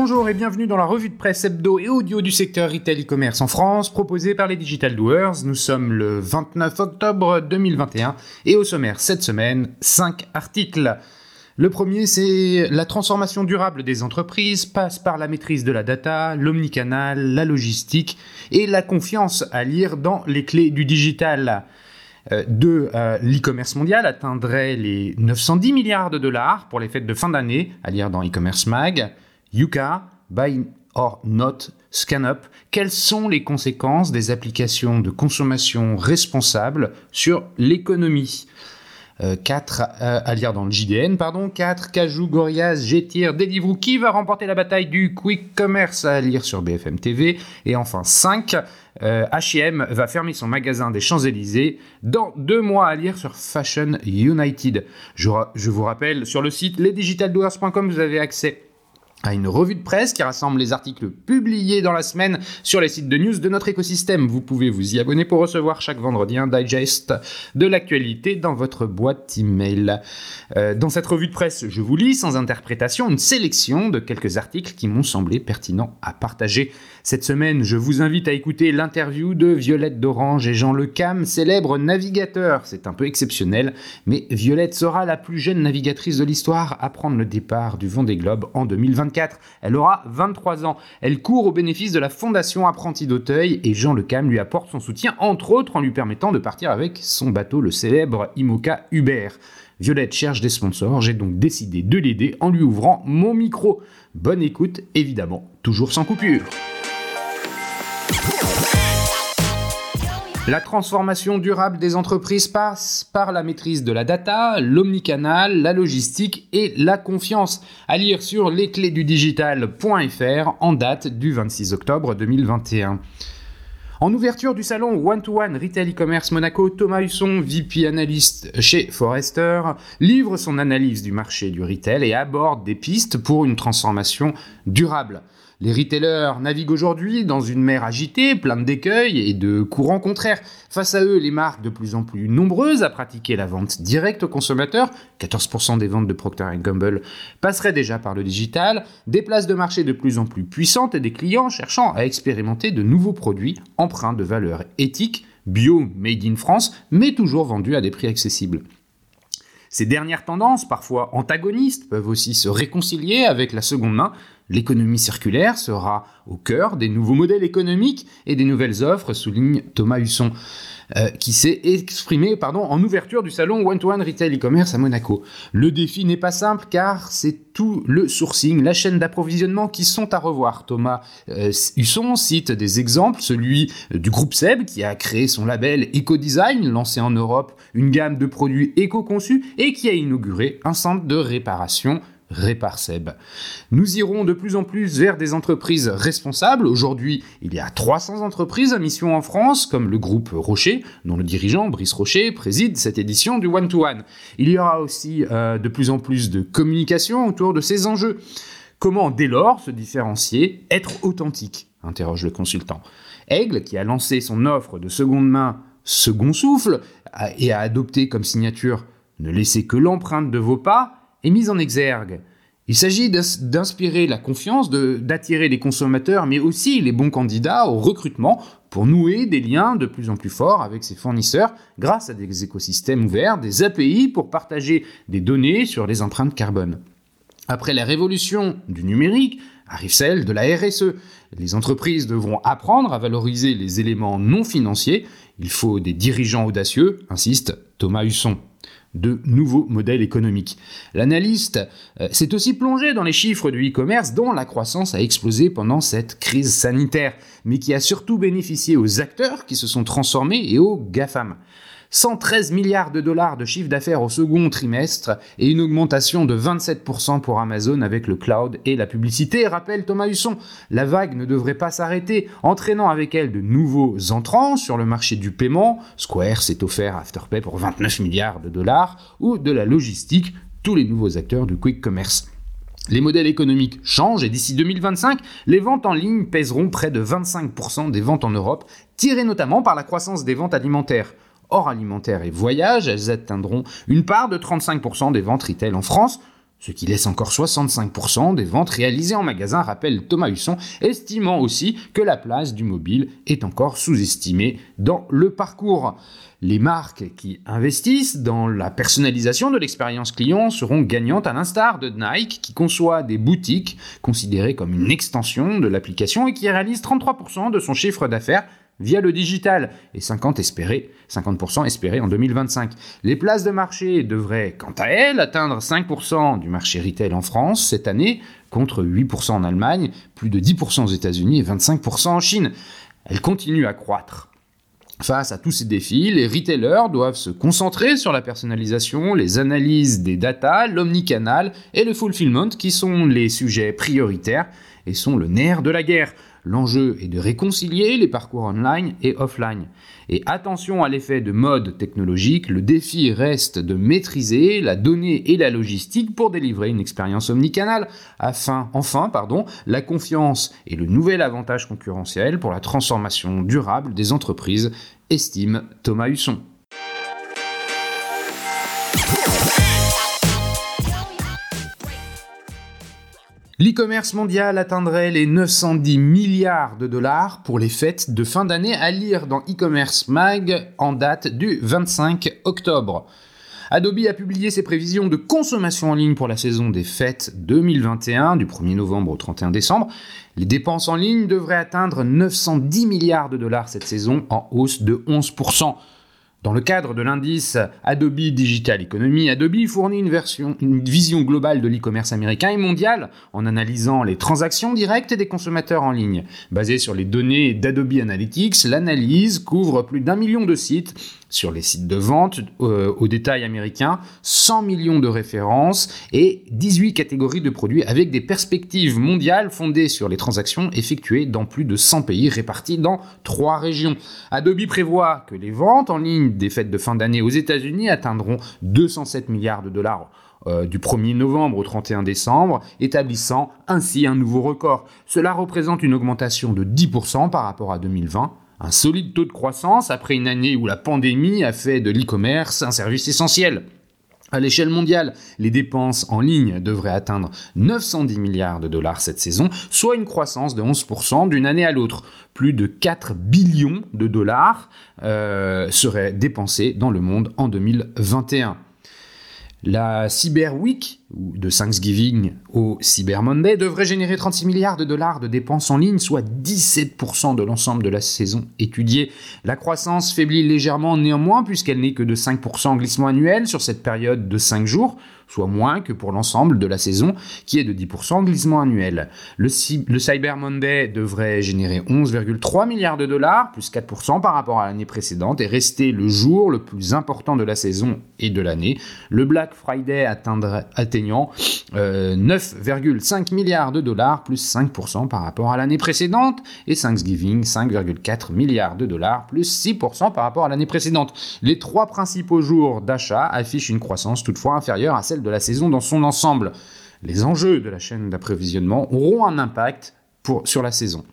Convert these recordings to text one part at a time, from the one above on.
Bonjour et bienvenue dans la revue de presse hebdo et audio du secteur retail e-commerce en France, proposée par les Digital Doers. Nous sommes le 29 octobre 2021 et au sommaire cette semaine, 5 articles. Le premier, c'est la transformation durable des entreprises passe par la maîtrise de la data, l'omnicanal, la logistique et la confiance à lire dans les clés du digital. Euh, de euh, l'e-commerce mondial atteindrait les 910 milliards de dollars pour les fêtes de fin d'année, à lire dans e-commerce mag. Yuka, Buy or Not, ScanUp, quelles sont les conséquences des applications de consommation responsable sur l'économie? 4 euh, à lire dans le JDN, pardon, 4 Cajou, Gorillaz, Getir, Deliveroo, qui va remporter la bataille du quick commerce à lire sur BFM TV, et enfin 5 H&M va fermer son magasin des Champs-Élysées dans deux mois à lire sur Fashion United. Je, je vous rappelle, sur le site lesdigitaldoers.com, vous avez accès à une revue de presse qui rassemble les articles publiés dans la semaine sur les sites de news de notre écosystème. Vous pouvez vous y abonner pour recevoir chaque vendredi un digest de l'actualité dans votre boîte email. Euh, dans cette revue de presse, je vous lis sans interprétation une sélection de quelques articles qui m'ont semblé pertinents à partager. Cette semaine, je vous invite à écouter l'interview de Violette d'Orange et Jean Le Cam, célèbre navigateur. C'est un peu exceptionnel, mais Violette sera la plus jeune navigatrice de l'histoire à prendre le départ du Vendée Globe en 2020. Elle aura 23 ans. Elle court au bénéfice de la Fondation Apprenti d'Auteuil et Jean Le Cam lui apporte son soutien, entre autres en lui permettant de partir avec son bateau, le célèbre Imoca Hubert. Violette cherche des sponsors, j'ai donc décidé de l'aider en lui ouvrant mon micro. Bonne écoute, évidemment, toujours sans coupure. La transformation durable des entreprises passe par la maîtrise de la data, l'omnicanal, la logistique et la confiance. À lire sur lesclésdudigital.fr en date du 26 octobre 2021. En ouverture du salon One to One Retail e-commerce Monaco, Thomas Husson, VP analyste chez Forrester, livre son analyse du marché du retail et aborde des pistes pour une transformation durable. Les retailers naviguent aujourd'hui dans une mer agitée, pleine d'écueils et de courants contraires. Face à eux, les marques de plus en plus nombreuses à pratiquer la vente directe aux consommateurs, 14% des ventes de Procter Gamble passeraient déjà par le digital, des places de marché de plus en plus puissantes et des clients cherchant à expérimenter de nouveaux produits empreints de valeurs éthiques, bio, made in France, mais toujours vendus à des prix accessibles. Ces dernières tendances, parfois antagonistes, peuvent aussi se réconcilier avec la seconde main. L'économie circulaire sera au cœur des nouveaux modèles économiques et des nouvelles offres, souligne Thomas Husson. Euh, qui s'est exprimé en ouverture du salon One-to-One Retail e-commerce à Monaco. Le défi n'est pas simple car c'est tout le sourcing, la chaîne d'approvisionnement qui sont à revoir. Thomas euh, Husson cite des exemples, celui du groupe Seb qui a créé son label Eco-Design, lancé en Europe une gamme de produits éco-conçus et qui a inauguré un centre de réparation Réparseb. Nous irons de plus en plus vers des entreprises responsables. Aujourd'hui, il y a 300 entreprises à mission en France, comme le groupe Rocher, dont le dirigeant Brice Rocher préside cette édition du One-to-One. Il y aura aussi euh, de plus en plus de communication autour de ces enjeux. Comment dès lors se différencier, être authentique? interroge le consultant. Aigle, qui a lancé son offre de seconde main Second Souffle et a adopté comme signature Ne laissez que l'empreinte de vos pas, est mise en exergue. Il s'agit d'inspirer la confiance, d'attirer les consommateurs, mais aussi les bons candidats au recrutement pour nouer des liens de plus en plus forts avec ses fournisseurs grâce à des écosystèmes ouverts, des API pour partager des données sur les empreintes carbone. Après la révolution du numérique, arrive celle de la RSE. Les entreprises devront apprendre à valoriser les éléments non financiers. Il faut des dirigeants audacieux, insiste Thomas Husson de nouveaux modèles économiques. L'analyste euh, s'est aussi plongé dans les chiffres du e-commerce dont la croissance a explosé pendant cette crise sanitaire, mais qui a surtout bénéficié aux acteurs qui se sont transformés et aux GAFAM. 113 milliards de dollars de chiffre d'affaires au second trimestre et une augmentation de 27% pour Amazon avec le cloud et la publicité, rappelle Thomas Husson. La vague ne devrait pas s'arrêter, entraînant avec elle de nouveaux entrants sur le marché du paiement. Square s'est offert Afterpay pour 29 milliards de dollars ou de la logistique, tous les nouveaux acteurs du quick commerce. Les modèles économiques changent et d'ici 2025, les ventes en ligne pèseront près de 25% des ventes en Europe, tirées notamment par la croissance des ventes alimentaires hors alimentaire et voyage, elles atteindront une part de 35% des ventes retail en France. ce qui laisse encore 65% des ventes réalisées en magasin, rappelle Thomas Husson, estimant aussi que la place du mobile est encore sous-estimée dans le parcours. Les marques qui investissent dans la personnalisation de l'expérience client seront gagnantes à l'instar de Nike qui conçoit des boutiques considérées comme une extension de l'application et qui réalise 33% de son chiffre d'affaires via le digital et 50 espérés, 50% espérés en 2025. Les places de marché devraient, quant à elles, atteindre 5% du marché retail en France cette année, contre 8% en Allemagne, plus de 10% aux États-Unis et 25% en Chine. Elles continuent à croître. Face à tous ces défis, les retailers doivent se concentrer sur la personnalisation, les analyses des data, l'omnicanal et le fulfillment qui sont les sujets prioritaires et sont le nerf de la guerre. L'enjeu est de réconcilier les parcours online et offline. Et attention à l'effet de mode technologique, le défi reste de maîtriser la donnée et la logistique pour délivrer une expérience omnicanale, afin, enfin, pardon, la confiance est le nouvel avantage concurrentiel pour la transformation durable des entreprises, estime Thomas Husson. L'e-commerce mondial atteindrait les 910 milliards de dollars pour les fêtes de fin d'année à lire dans e-commerce mag en date du 25 octobre. Adobe a publié ses prévisions de consommation en ligne pour la saison des fêtes 2021 du 1er novembre au 31 décembre. Les dépenses en ligne devraient atteindre 910 milliards de dollars cette saison en hausse de 11%. Dans le cadre de l'indice Adobe Digital Economy, Adobe fournit une, vision globale de l'e-commerce américain et mondial en analysant les transactions directes des consommateurs en ligne. Basée sur les données d'Adobe Analytics, l'analyse couvre plus d'un million de sites sur les sites de vente euh, au détail américain, 100 millions de références et 18 catégories de produits avec des perspectives mondiales fondées sur les transactions effectuées dans plus de 100 pays répartis dans trois régions. Adobe prévoit que les ventes en ligne des fêtes de fin d'année aux États-Unis atteindront 207 milliards de dollars. Euh, du 1er novembre au 31 décembre, établissant ainsi un nouveau record. Cela représente une augmentation de 10% par rapport à 2020 un solide taux de croissance après une année où la pandémie a fait de l'e-commerce un service essentiel. À l'échelle mondiale, les dépenses en ligne devraient atteindre 910 milliards de dollars cette saison, soit une croissance de 11% d'une année à l'autre. Plus de 4 billions de dollars euh, seraient dépensés dans le monde en 2021. La Cyber Week, de Thanksgiving au Cyber Monday, devrait générer 36 milliards de dollars de dépenses en ligne, soit 17% de l'ensemble de la saison étudiée. La croissance faiblit légèrement néanmoins, puisqu'elle n'est que de 5% en glissement annuel sur cette période de 5 jours, soit moins que pour l'ensemble de la saison, qui est de 10% en glissement annuel. Le, Cyber Monday devrait générer 11,3 milliards de dollars, plus 4% par rapport à l'année précédente, et rester le jour le plus important de la saison et de l'année. Le Black Friday atteignant 9,5 euh, milliards de dollars, plus 5% par rapport à l'année précédente, et Thanksgiving 5,4 milliards de dollars, plus 6% par rapport à l'année précédente. Les trois principaux jours d'achat affichent une croissance toutefois inférieure à celle de la saison dans son ensemble. Les enjeux de la chaîne d'approvisionnement auront un impact sur la saison.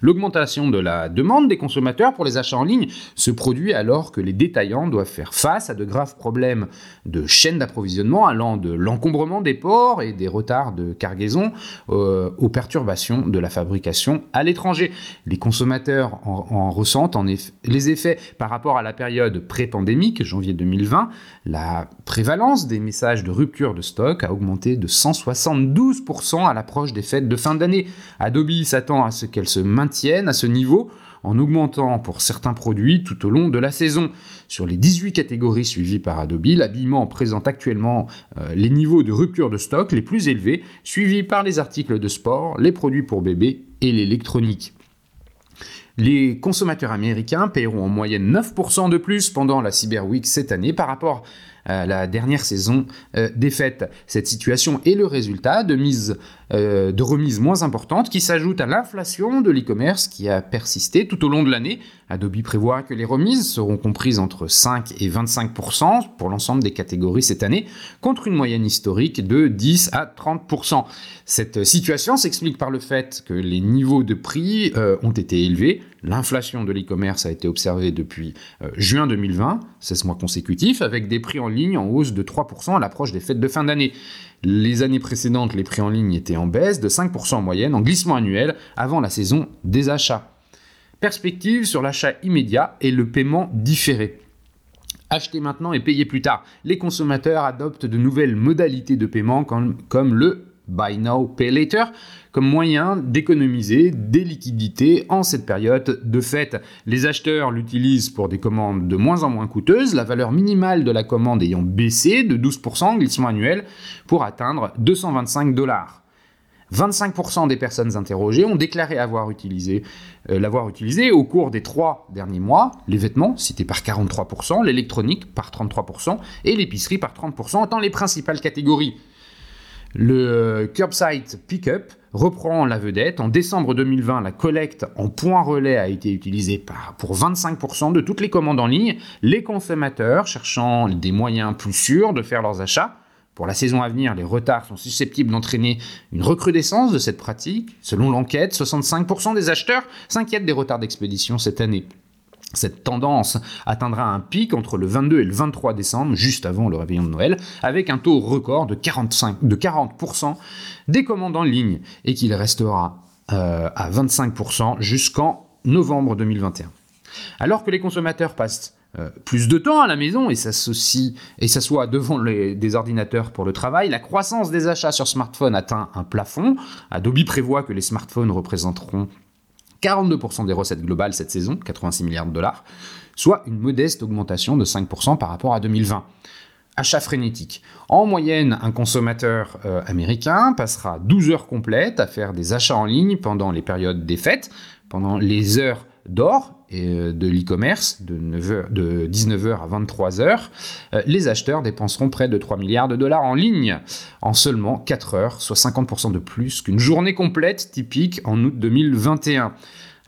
L'augmentation de la demande des consommateurs pour les achats en ligne se produit alors que les détaillants doivent faire face à de graves problèmes de chaîne d'approvisionnement allant de l'encombrement des ports et des retards de cargaison euh, aux perturbations de la fabrication à l'étranger. Les consommateurs en, ressentent en effet, les effets par rapport à la période pré-pandémique, janvier 2020. La prévalence des messages de rupture de stock a augmenté de 172% à l'approche des fêtes de fin d'année. Adobe s'attend à ce qu'elle se maintiennent à ce niveau en augmentant pour certains produits tout au long de la saison. Sur les 18 catégories suivies par Adobe, l'habillement présente actuellement euh, les niveaux de rupture de stock les plus élevés, suivis par les articles de sport, les produits pour bébé et l'électronique. Les consommateurs américains paieront en moyenne 9% de plus pendant la Cyber Week cette année par rapport la dernière saison euh, fêtes. Cette situation est le résultat de euh, de remises moins importantes qui s'ajoutent à l'inflation de l'e-commerce qui a persisté tout au long de l'année. Adobe prévoit que les remises seront comprises entre 5 et 25% pour l'ensemble des catégories cette année, contre une moyenne historique de 10 à 30% Cette situation s'explique par le fait que les niveaux de prix euh, ont été élevés. L'inflation de l'e-commerce a été observée depuis euh, juin 2020, 16 mois consécutifs, avec des prix en ligne en hausse de 3% à l'approche des fêtes de fin d'année. Les années précédentes, les prix en ligne étaient en baisse de 5% en moyenne, en glissement annuel avant la saison des achats. Perspective sur l'achat immédiat et le paiement différé. Acheter maintenant et payer plus tard. Les consommateurs adoptent de nouvelles modalités de paiement comme, comme le Buy Now, Pay Later, comme moyen d'économiser des liquidités en cette période de fête. Les acheteurs l'utilisent pour des commandes de moins en moins coûteuses, la valeur minimale de la commande ayant baissé de 12% glissement annuel pour atteindre 225 dollars. 25% des personnes interrogées ont déclaré euh, l'avoir utilisé au cours des trois derniers mois. Les vêtements, cités par 43%, l'électronique par 33% et l'épicerie par 30%, étant les principales catégories. Le curbside pickup reprend la vedette. En décembre 2020, la collecte en point relais a été utilisée pour 25% de toutes les commandes en ligne. Les consommateurs cherchant des moyens plus sûrs de faire leurs achats. Pour la saison à venir, les retards sont susceptibles d'entraîner une recrudescence de cette pratique. Selon l'enquête, 65% des acheteurs s'inquiètent des retards d'expédition cette année. Cette tendance atteindra un pic entre le 22 et le 23 décembre, juste avant le réveillon de Noël, avec un taux record de, 45, de 40% des commandes en ligne et qu'il restera euh, à 25% jusqu'en novembre 2021. Alors que les consommateurs passent euh, plus de temps à la maison et s'assoient devant des ordinateurs pour le travail, la croissance des achats sur smartphone atteint un plafond. Adobe prévoit que les smartphones représenteront 42% des recettes globales cette saison, 86 milliards de dollars, soit une modeste augmentation de 5% par rapport à 2020. Achat frénétique. En moyenne, un consommateur euh, américain passera 12 heures complètes à faire des achats en ligne pendant les périodes des fêtes, pendant les heures d'or et euh, de l'e-commerce de, de 19h à 23h, euh, les acheteurs dépenseront près de 3 milliards de dollars en ligne en seulement 4 heures, soit 50% de plus qu'une journée complète typique en août 2021.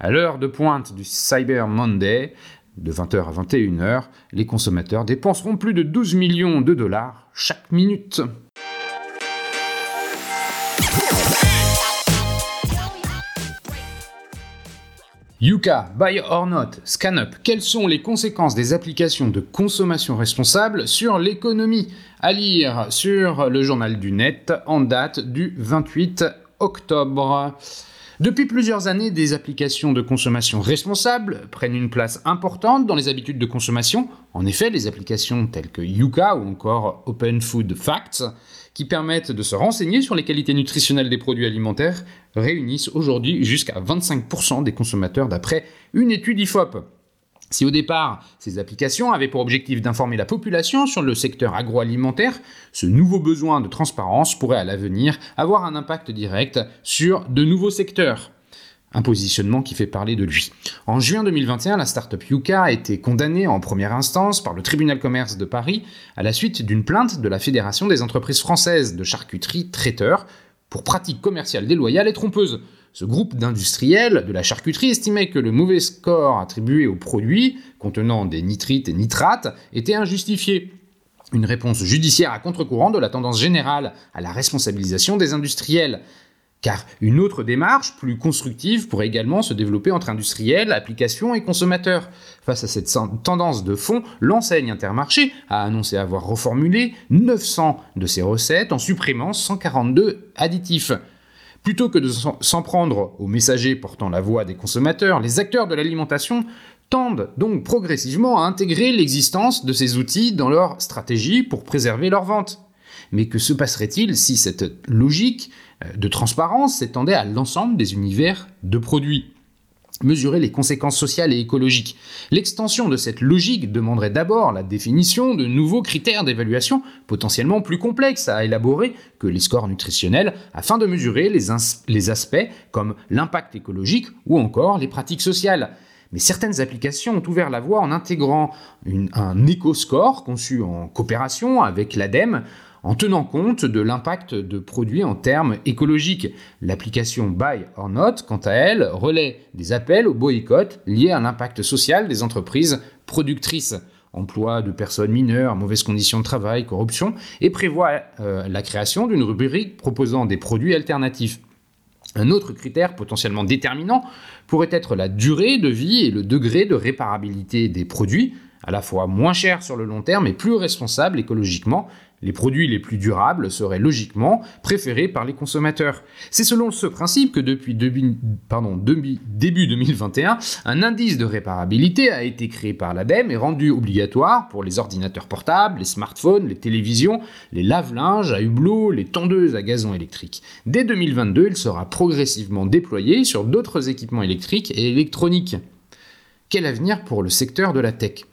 À l'heure de pointe du Cyber Monday, de 20h à 21h, les consommateurs dépenseront plus de 12 millions de dollars chaque minute. Yuka, Buy or Not, ScanUp, quelles sont les conséquences des applications de consommation responsable sur l'économie? À lire sur le journal du net en date du 28 octobre. Depuis plusieurs années, des applications de consommation responsable prennent une place importante dans les habitudes de consommation. En effet, les applications telles que Yuka ou encore Open Food Facts qui permettent de se renseigner sur les qualités nutritionnelles des produits alimentaires réunissent aujourd'hui jusqu'à 25% des consommateurs d'après une étude IFOP. Si au départ, ces applications avaient pour objectif d'informer la population sur le secteur agroalimentaire, ce nouveau besoin de transparence pourrait à l'avenir avoir un impact direct sur de nouveaux secteurs. Un positionnement qui fait parler de lui. En juin 2021, la startup Yuka a été condamnée en première instance par le tribunal commerce de Paris à la suite d'une plainte de la Fédération des entreprises françaises de charcuterie traiteurs pour pratiques commerciales déloyales et trompeuses. Ce groupe d'industriels de la charcuterie estimait que le mauvais score attribué aux produits contenant des nitrites et nitrates était injustifié. Une réponse judiciaire à contre-courant de la tendance générale à la responsabilisation des industriels. Car une autre démarche, plus constructive, pourrait également se développer entre industriels, applications et consommateurs. Face à cette tendance de fond, l'enseigne Intermarché a annoncé avoir reformulé 900 de ses recettes en supprimant 142 additifs. Plutôt que de s'en prendre aux messagers portant la voix des consommateurs, les acteurs de l'alimentation tendent donc progressivement à intégrer l'existence de ces outils dans leur stratégie pour préserver leur vente. Mais que se passerait-il si cette logique euh, de transparence s'étendait à l'ensemble des univers de produits? Mesurer les conséquences sociales et écologiques. L'extension de cette logique demanderait d'abord la définition de nouveaux critères d'évaluation potentiellement plus complexes à élaborer que les scores nutritionnels afin de mesurer les, les aspects comme l'impact écologique ou encore les pratiques sociales. Mais certaines applications ont ouvert la voie en intégrant un éco-score conçu en coopération avec l'ADEME en tenant compte de l'impact de produits en termes écologiques. L'application Buy or Not, quant à elle, relaie des appels au boycott liés à l'impact social des entreprises productrices emploi de personnes mineures, mauvaises conditions de travail, corruption, et prévoit euh, la création d'une rubrique proposant des produits alternatifs. Un autre critère potentiellement déterminant pourrait être la durée de vie et le degré de réparabilité des produits, à la fois moins cher sur le long terme et plus responsable écologiquement. Les produits les plus durables seraient logiquement préférés par les consommateurs. C'est selon ce principe que depuis début, pardon, début 2021, un indice de réparabilité a été créé par l'ADEME et rendu obligatoire pour les ordinateurs portables, les smartphones, les télévisions, les lave-linges à hublot, les tondeuses à gazon électrique. Dès 2022, il sera progressivement déployé sur d'autres équipements électriques et électroniques. Quel avenir pour le secteur de la tech?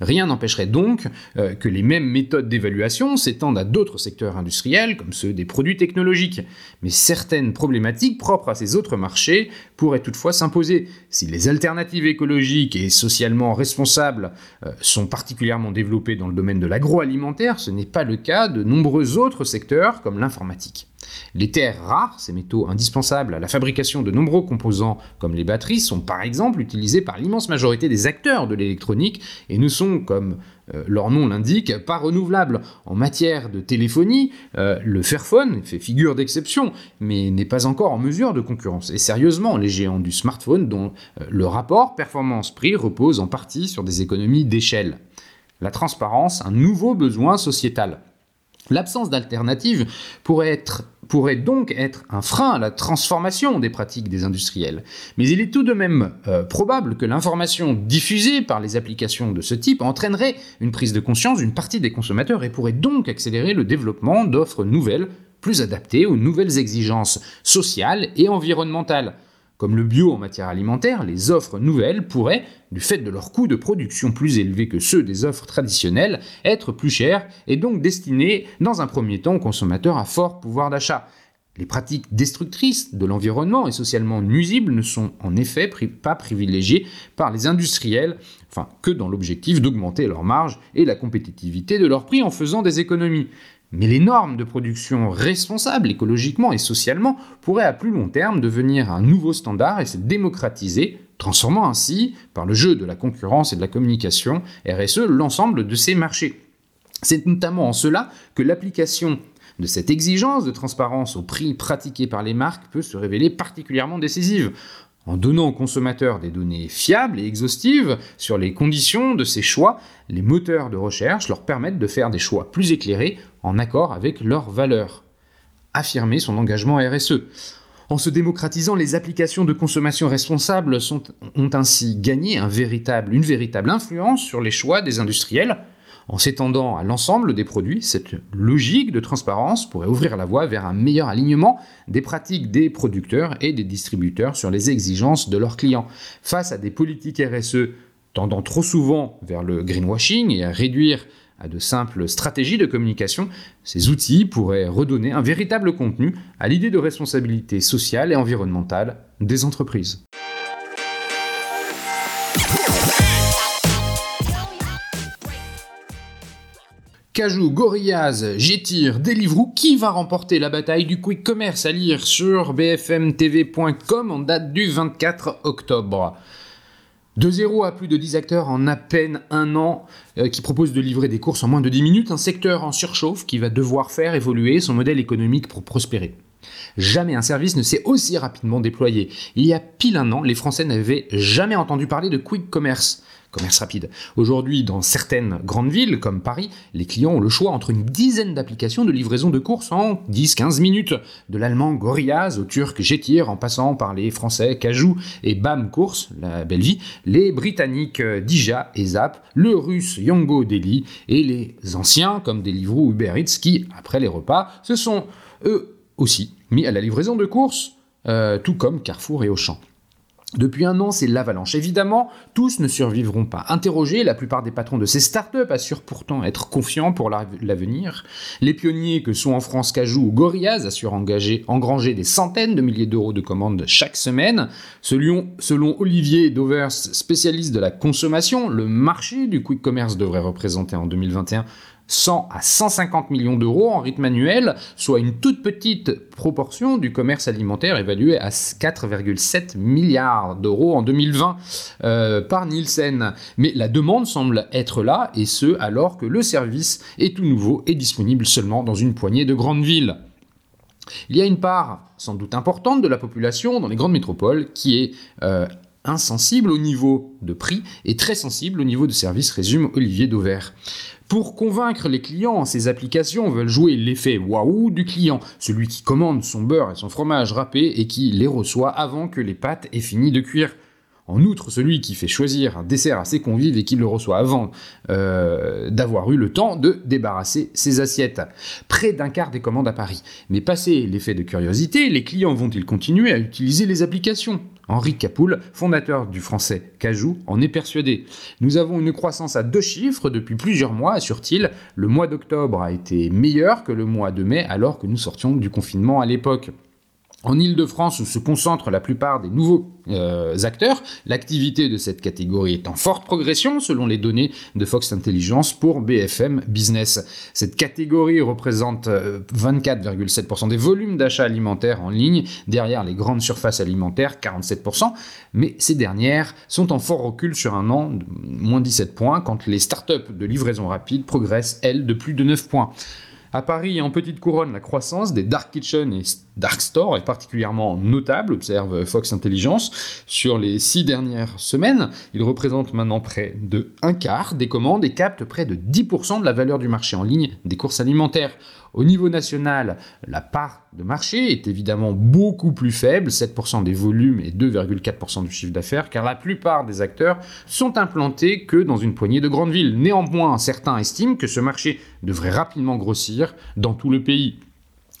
Rien n'empêcherait donc euh, que les mêmes méthodes d'évaluation s'étendent à d'autres secteurs industriels, comme ceux des produits technologiques. Mais certaines problématiques propres à ces autres marchés pourraient toutefois s'imposer. Si les alternatives écologiques et socialement responsables euh, sont particulièrement développées dans le domaine de l'agroalimentaire, ce n'est pas le cas de nombreux autres secteurs, comme l'informatique. Les terres rares, ces métaux indispensables à la fabrication de nombreux composants comme les batteries, sont par exemple utilisés par l'immense majorité des acteurs de l'électronique et ne sont, comme euh, leur nom l'indique, pas renouvelables. En matière de téléphonie, euh, le Fairphone fait figure d'exception, mais n'est pas encore en mesure de concurrence. Et sérieusement, les géants du smartphone, dont euh, le rapport performance-prix repose en partie sur des économies d'échelle. La transparence, un nouveau besoin sociétal. L'absence d'alternative pourrait, donc être un frein à la transformation des pratiques des industriels. Mais il est tout de même euh, probable que l'information diffusée par les applications de ce type entraînerait une prise de conscience d'une partie des consommateurs et pourrait donc accélérer le développement d'offres nouvelles, plus adaptées aux nouvelles exigences sociales et environnementales. Comme le bio en matière alimentaire, les offres nouvelles pourraient, du fait de leurs coûts de production plus élevés que ceux des offres traditionnelles, être plus chères et donc destinées dans un premier temps aux consommateurs à fort pouvoir d'achat. Les pratiques destructrices de l'environnement et socialement nuisibles ne sont en effet pas privilégiées par les industriels, enfin que dans l'objectif d'augmenter leurs marges et la compétitivité de leurs prix en faisant des économies. Mais les normes de production responsables écologiquement et socialement pourraient à plus long terme devenir un nouveau standard et se démocratiser, transformant ainsi, par le jeu de la concurrence et de la communication RSE, l'ensemble de ces marchés. C'est notamment en cela que l'application de cette exigence de transparence au prix pratiqué par les marques peut se révéler particulièrement décisive. En donnant aux consommateurs des données fiables et exhaustives sur les conditions de ces choix, les moteurs de recherche leur permettent de faire des choix plus éclairés en accord avec leurs valeurs. Affirmer son engagement RSE. En se démocratisant, les applications de consommation responsable ont ainsi gagné une véritable influence sur les choix des industriels, en s'étendant à l'ensemble des produits, cette logique de transparence pourrait ouvrir la voie vers un meilleur alignement des pratiques des producteurs et des distributeurs sur les exigences de leurs clients. Face à des politiques RSE tendant trop souvent vers le greenwashing et à réduire à de simples stratégies de communication, ces outils pourraient redonner un véritable contenu à l'idée de responsabilité sociale et environnementale des entreprises. Cajou, Gorillaz, Getir, Deliveroo, qui va remporter la bataille du quick commerce à lire sur bfmtv.com en date du 24 octobre? De 0 à plus de 10 acteurs en à peine un an euh, qui proposent de livrer des courses en moins de 10 minutes, un secteur en surchauffe qui va devoir faire évoluer son modèle économique pour prospérer. Jamais un service ne s'est aussi rapidement déployé. Il y a pile un an, les Français n'avaient jamais entendu parler de quick commerce commerce rapide. Aujourd'hui, dans certaines grandes villes comme Paris, les clients ont le choix entre une dizaine d'applications de livraison de courses en 10-15 minutes, de l'allemand Gorillaz au turc Getir en passant par les français Cajou et Bam Course, la belle vie, les britanniques Dija et Zap, le russe Yango Deli et les anciens comme Deliveroo ou Uber Eats qui, après les repas, se sont eux aussi mis à la livraison de courses, euh, tout comme Carrefour et Auchan. Depuis un an, c'est l'avalanche. Évidemment, tous ne survivront pas. Interrogés, la plupart des patrons de ces startups assurent pourtant être confiants pour l'avenir. Les pionniers que sont en France Cajou ou Gorillaz assurent engager, engranger des centaines de milliers d'euros de commandes chaque semaine. Selon, selon Olivier Dovers, spécialiste de la consommation, le marché du quick commerce devrait représenter en 2021 100 à 150 millions d'euros en rythme annuel, soit une toute petite proportion du commerce alimentaire évalué à 4,7 milliards d'euros en 2020 euh, par Nielsen. Mais la demande semble être là, et ce alors que le service est tout nouveau et disponible seulement dans une poignée de grandes villes. Il y a une part sans doute importante de la population dans les grandes métropoles qui est euh, insensible au niveau de prix et très sensible au niveau de service, résume Olivier Dauvert. Pour convaincre les clients, ces applications veulent jouer l'effet waouh du client, celui qui commande son beurre et son fromage râpé et qui les reçoit avant que les pâtes aient fini de cuire. En outre, celui qui fait choisir un dessert à ses convives et qui le reçoit avant euh, d'avoir eu le temps de débarrasser ses assiettes. Près d'un quart des commandes à Paris. Mais passé l'effet de curiosité, les clients vont-ils continuer à utiliser les applications? Henri Capoul, fondateur du français Cajou, en est persuadé. Nous avons une croissance à deux chiffres depuis plusieurs mois, assure-t-il. Le mois d'octobre a été meilleur que le mois de mai alors que nous sortions du confinement à l'époque. En Ile-de-France, où se concentrent la plupart des nouveaux euh, acteurs, l'activité de cette catégorie est en forte progression selon les données de Fox Intelligence pour BFM Business. Cette catégorie représente 24,7% euh, des volumes d'achats alimentaires en ligne, derrière les grandes surfaces alimentaires, 47%, mais ces dernières sont en fort recul sur un an, moins 17 points, quand les startups de livraison rapide progressent, elles, de plus de 9 points. À Paris en petite couronne, la croissance des dark kitchen et dark store est particulièrement notable, observe Fox Intelligence. Sur les six dernières semaines, il représente maintenant près de un quart des commandes et capte près de 10% de la valeur du marché en ligne des courses alimentaires. Au niveau national, la part de marché est évidemment beaucoup plus faible, 7% des volumes et 2,4% du chiffre d'affaires, car la plupart des acteurs sont implantés que dans une poignée de grandes villes. Néanmoins, certains estiment que ce marché devrait rapidement grossir dans tout le pays.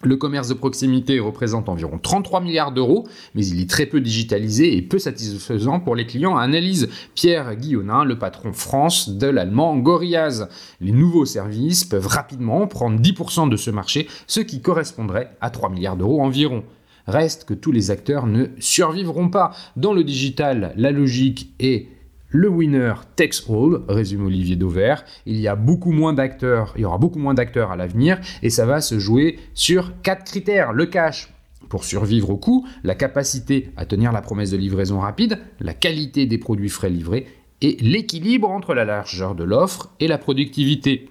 Le commerce de proximité représente environ 33 milliards d'euros, mais il est très peu digitalisé et peu satisfaisant pour les clients, analyse Pierre Guillonin, le patron France de l'allemand Gorillaz. Les nouveaux services peuvent rapidement prendre 10% de ce marché, ce qui correspondrait à 3 milliards d'euros environ. Reste que tous les acteurs ne survivront pas. Dans le digital, la logique est le winner takes all, résume Olivier Dauvert. Il y a beaucoup moins d'acteurs, il y aura beaucoup moins d'acteurs à l'avenir et ça va se jouer sur quatre critères. Le cash, pour survivre au coût, la capacité à tenir la promesse de livraison rapide, la qualité des produits frais livrés et l'équilibre entre la largeur de l'offre et la productivité.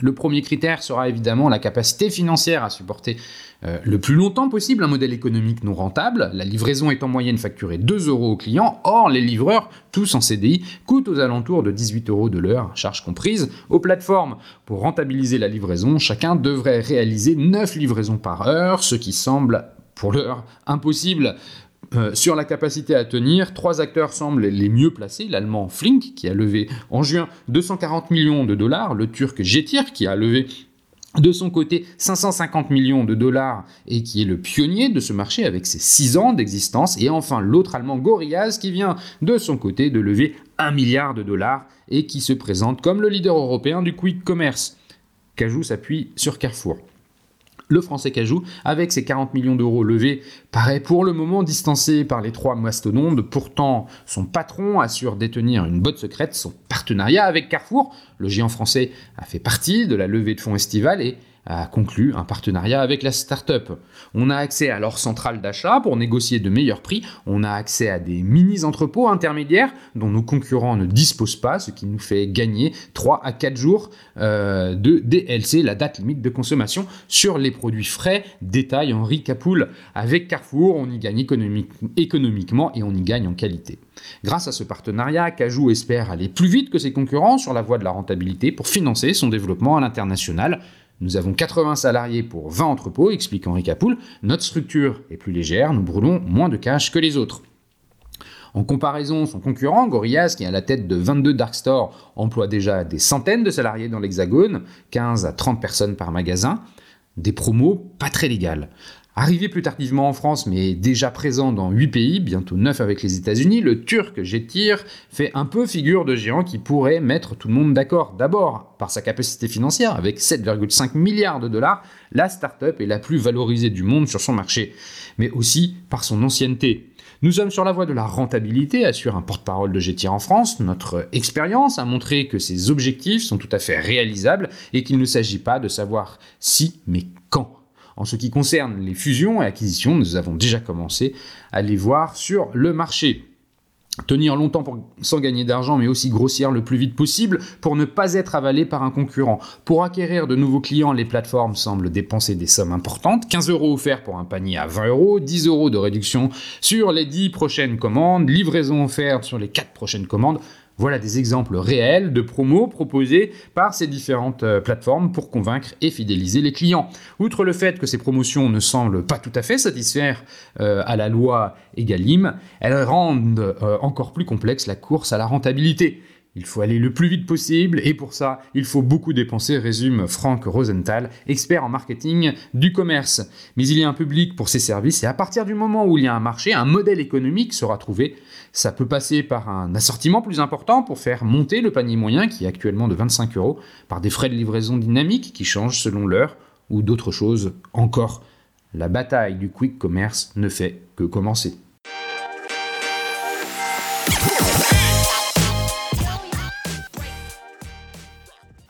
Le premier critère sera évidemment la capacité financière à supporter euh, le plus longtemps possible un modèle économique non rentable. La livraison est en moyenne facturée 2 euros aux clients. Or, les livreurs, tous en CDI, coûtent aux alentours de 18 euros de l'heure, charge comprise, aux plateformes. Pour rentabiliser la livraison, chacun devrait réaliser 9 livraisons par heure, ce qui semble pour l'heure impossible. Euh, sur la capacité à tenir, trois acteurs semblent les mieux placés. L'allemand Flink, qui a levé en juin 240 millions de dollars, le turc Getir, qui a levé de son côté 550 millions de dollars et qui est le pionnier de ce marché avec ses 6 ans d'existence. Et enfin l'autre allemand Gorillaz qui vient de son côté de lever 1 milliard de dollars et qui se présente comme le leader européen du quick commerce. Cajou s'appuie sur Carrefour le français Cajou, avec ses 40 millions d'euros levés, paraît pour le moment distancé par les trois mastodontes. Pourtant, son patron assure détenir une botte secrète, son partenariat avec Carrefour. Le géant français a fait partie de la levée de fonds estivale et a conclu un partenariat avec la start-up. On a accès à leur centrale d'achat pour négocier de meilleurs prix. On a accès à des mini-entrepôts intermédiaires dont nos concurrents ne disposent pas, ce qui nous fait gagner 3 à 4 jours euh, de DLC, la date limite de consommation, sur les produits frais. Détail Henri Capoul. Avec Carrefour, on y gagne économiquement et on y gagne en qualité. Grâce à ce partenariat, Cajou espère aller plus vite que ses concurrents sur la voie de la rentabilité pour financer son développement à l'international. Nous avons 80 salariés pour 20 entrepôts, explique Henri Capoul. Notre structure est plus légère, nous brûlons moins de cash que les autres. En comparaison, son concurrent, Gorillaz, qui est à la tête de 22 dark stores, emploie déjà des centaines de salariés dans l'Hexagone, 15 à 30 personnes par magasin. Des promos pas très légales. Arrivé plus tardivement en France, mais déjà présent dans 8 pays, bientôt 9 avec les États-Unis, le turc Getir fait un peu figure de géant qui pourrait mettre tout le monde d'accord. D'abord, par sa capacité financière, avec 7,5 milliards de dollars, la start-up est la plus valorisée du monde sur son marché, mais aussi par son ancienneté. Nous sommes sur la voie de la rentabilité, assure un porte-parole de Getir en France. Notre expérience a montré que ces objectifs sont tout à fait réalisables et qu'il ne s'agit pas de savoir si, mais quand. En ce qui concerne les fusions et acquisitions, nous avons déjà commencé à les voir sur le marché. tenir longtemps sans gagner d'argent, mais aussi grossir le plus vite possible pour ne pas être avalé par un concurrent. Pour acquérir de nouveaux clients, les plateformes semblent dépenser des sommes importantes. 15 euros offerts pour un panier à 20 euros, 10 euros de réduction sur les 10 prochaines commandes, livraison offerte sur les 4 prochaines commandes. Voilà des exemples réels de promos proposés par ces différentes euh, plateformes pour convaincre et fidéliser les clients. Outre le fait que ces promotions ne semblent pas tout à fait satisfaire euh, à la loi Egalim, elles rendent euh, encore plus complexe la course à la rentabilité. Il faut aller le plus vite possible et pour ça, il faut beaucoup dépenser, résume Frank Rosenthal, expert en marketing du commerce. Mais il y a un public pour ces services et à partir du moment où il y a un marché, un modèle économique sera trouvé. Ça peut passer par un assortiment plus important pour faire monter le panier moyen qui est actuellement de 25 euros, par des frais de livraison dynamiques qui changent selon l'heure ou d'autres choses encore. La bataille du quick commerce ne fait que commencer.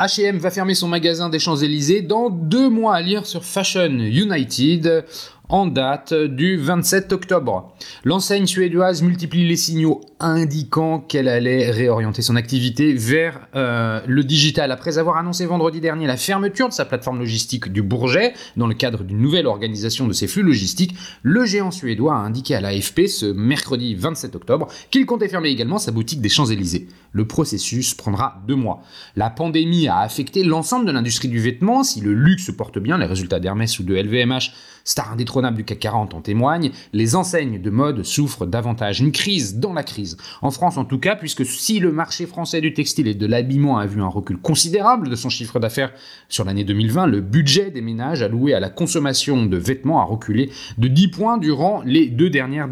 H&M va fermer son magasin des Champs-Élysées dans deux mois à lire sur Fashion United en date du 27 octobre. L'enseigne suédoise multiplie les signaux indiquant qu'elle allait réorienter son activité vers euh, le digital. Après avoir annoncé vendredi dernier la fermeture de sa plateforme logistique du Bourget dans le cadre d'une nouvelle organisation de ses flux logistiques, le géant suédois a indiqué à l'AFP ce mercredi 27 octobre qu'il comptait fermer également sa boutique des Champs-Élysées. Le processus prendra deux mois. La pandémie a affecté l'ensemble de l'industrie du vêtement. Si le luxe porte bien, les résultats d'Hermès ou de LVMH star indétrônable du CAC 40 en témoignent, les enseignes de mode souffrent davantage. Une crise dans la crise. En France en tout cas, puisque si le marché français du textile et de l'habillement a vu un recul considérable de son chiffre d'affaires sur l'année 2020, le budget des ménages alloué à la consommation de vêtements a reculé de 10 points durant les deux dernières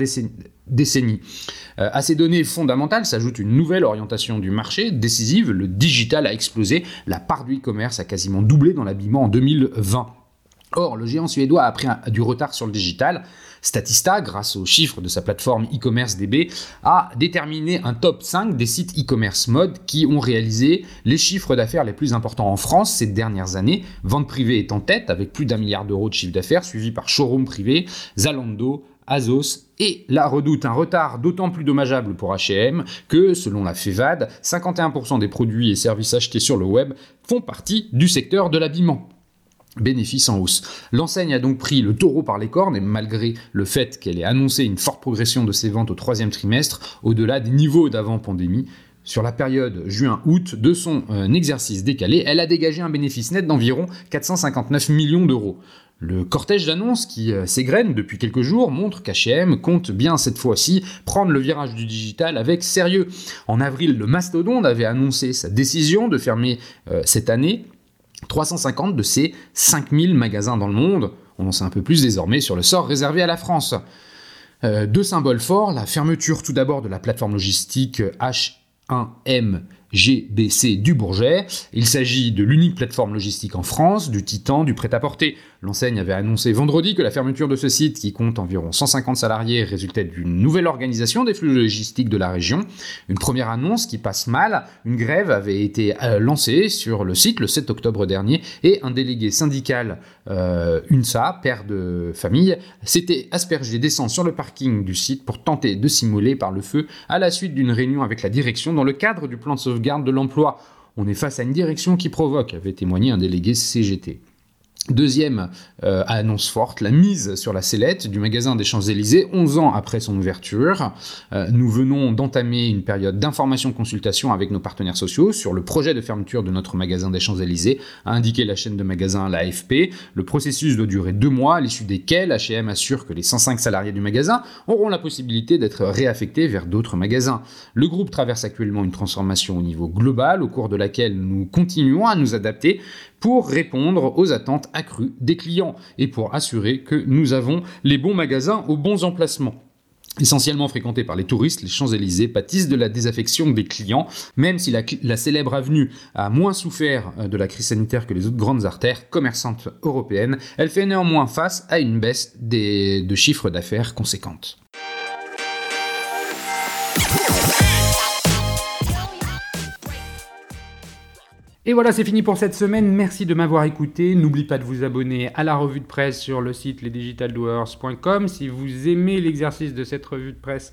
décennies. Euh, à ces données fondamentales s'ajoute une nouvelle orientation du marché décisive, le digital a explosé, la part du e-commerce a quasiment doublé dans l'habillement en 2020. Or, le géant suédois a pris du retard sur le digital. Statista, grâce aux chiffres de sa plateforme e-commerce DB, a déterminé un top 5 des sites e-commerce mode qui ont réalisé les chiffres d'affaires les plus importants en France ces dernières années. Vente privée est en tête avec plus d'un milliard d'euros de chiffre d'affaires, suivi par Showroom privé, Zalando, Azos et la Redoute. Un retard d'autant plus dommageable pour H&M que, selon la FEVAD, 51% des produits et services achetés sur le web font partie du secteur de l'habillement bénéfice en hausse. L'enseigne a donc pris le taureau par les cornes et malgré le fait qu'elle ait annoncé une forte progression de ses ventes au troisième trimestre, au-delà des niveaux d'avant-pandémie, sur la période juin-août de son euh, exercice décalé, elle a dégagé un bénéfice net d'environ 459 millions d'euros. Le cortège d'annonces qui euh, s'égrène depuis quelques jours montre qu'H&M compte bien cette fois-ci prendre le virage du digital avec sérieux. En avril, le mastodonte avait annoncé sa décision de fermer euh, cette année 350 de ces 5000 magasins dans le monde. On en sait un peu plus désormais sur le sort réservé à la France. Euh, deux symboles forts, la fermeture tout d'abord de la plateforme logistique H1M GBC du Bourget. Il s'agit de l'unique plateforme logistique en France, du Titan, du prêt-à-porter. L'enseigne avait annoncé vendredi que la fermeture de ce site, qui compte environ 150 salariés, résultait d'une nouvelle organisation des flux logistiques de la région. Une première annonce qui passe mal. Une grève avait été euh, lancée sur le site le 7 octobre dernier et un délégué syndical euh, UNSA, père de famille, s'était aspergé d'essence sur le parking du site pour tenter de simuler par le feu à la suite d'une réunion avec la direction dans le cadre du plan de sauvegarde garde de l'emploi. On est face à une direction qui provoque, avait témoigné un délégué CGT. Deuxième euh, annonce forte, la mise sur la sellette du magasin des Champs-Élysées, 11 ans après son ouverture. Euh, nous venons d'entamer une période d'information-consultation avec nos partenaires sociaux sur le projet de fermeture de notre magasin des Champs-Élysées, a indiqué la chaîne de magasins l'AFP. Le processus doit durer deux mois, à l'issue desquels H&M assure que les 105 salariés du magasin auront la possibilité d'être réaffectés vers d'autres magasins. Le groupe traverse actuellement une transformation au niveau global, au cours de laquelle nous continuons à nous adapter pour répondre aux attentes accrues des clients et pour assurer que nous avons les bons magasins aux bons emplacements. Essentiellement fréquentés par les touristes, les Champs-Élysées pâtissent de la désaffection des clients, même si la, célèbre avenue a moins souffert euh, de la crise sanitaire que les autres grandes artères commerçantes européennes, elle fait néanmoins face à une baisse de chiffres d'affaires conséquente. Et voilà, c'est fini pour cette semaine. Merci de m'avoir écouté. N'oubliez pas de vous abonner à la revue de presse sur le site lesdigitaldoers.com. Si vous aimez l'exercice de cette revue de presse,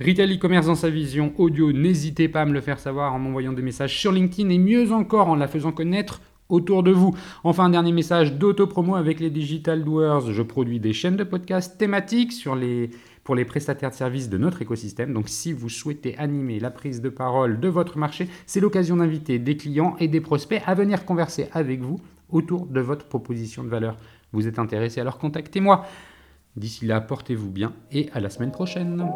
Retail e-commerce dans sa vision audio, n'hésitez pas à me le faire savoir en m'envoyant des messages sur LinkedIn et mieux encore en la faisant connaître autour de vous. Enfin, un dernier message d'auto-promo avec les Digital Doers. Je produis des chaînes de podcasts thématiques sur les, pour les prestataires de services de notre écosystème. Donc, si vous souhaitez animer la prise de parole de votre marché, c'est l'occasion d'inviter des clients et des prospects à venir converser avec vous autour de votre proposition de valeur. Vous êtes intéressé, alors contactez-moi. D'ici là, portez-vous bien et à la semaine prochaine.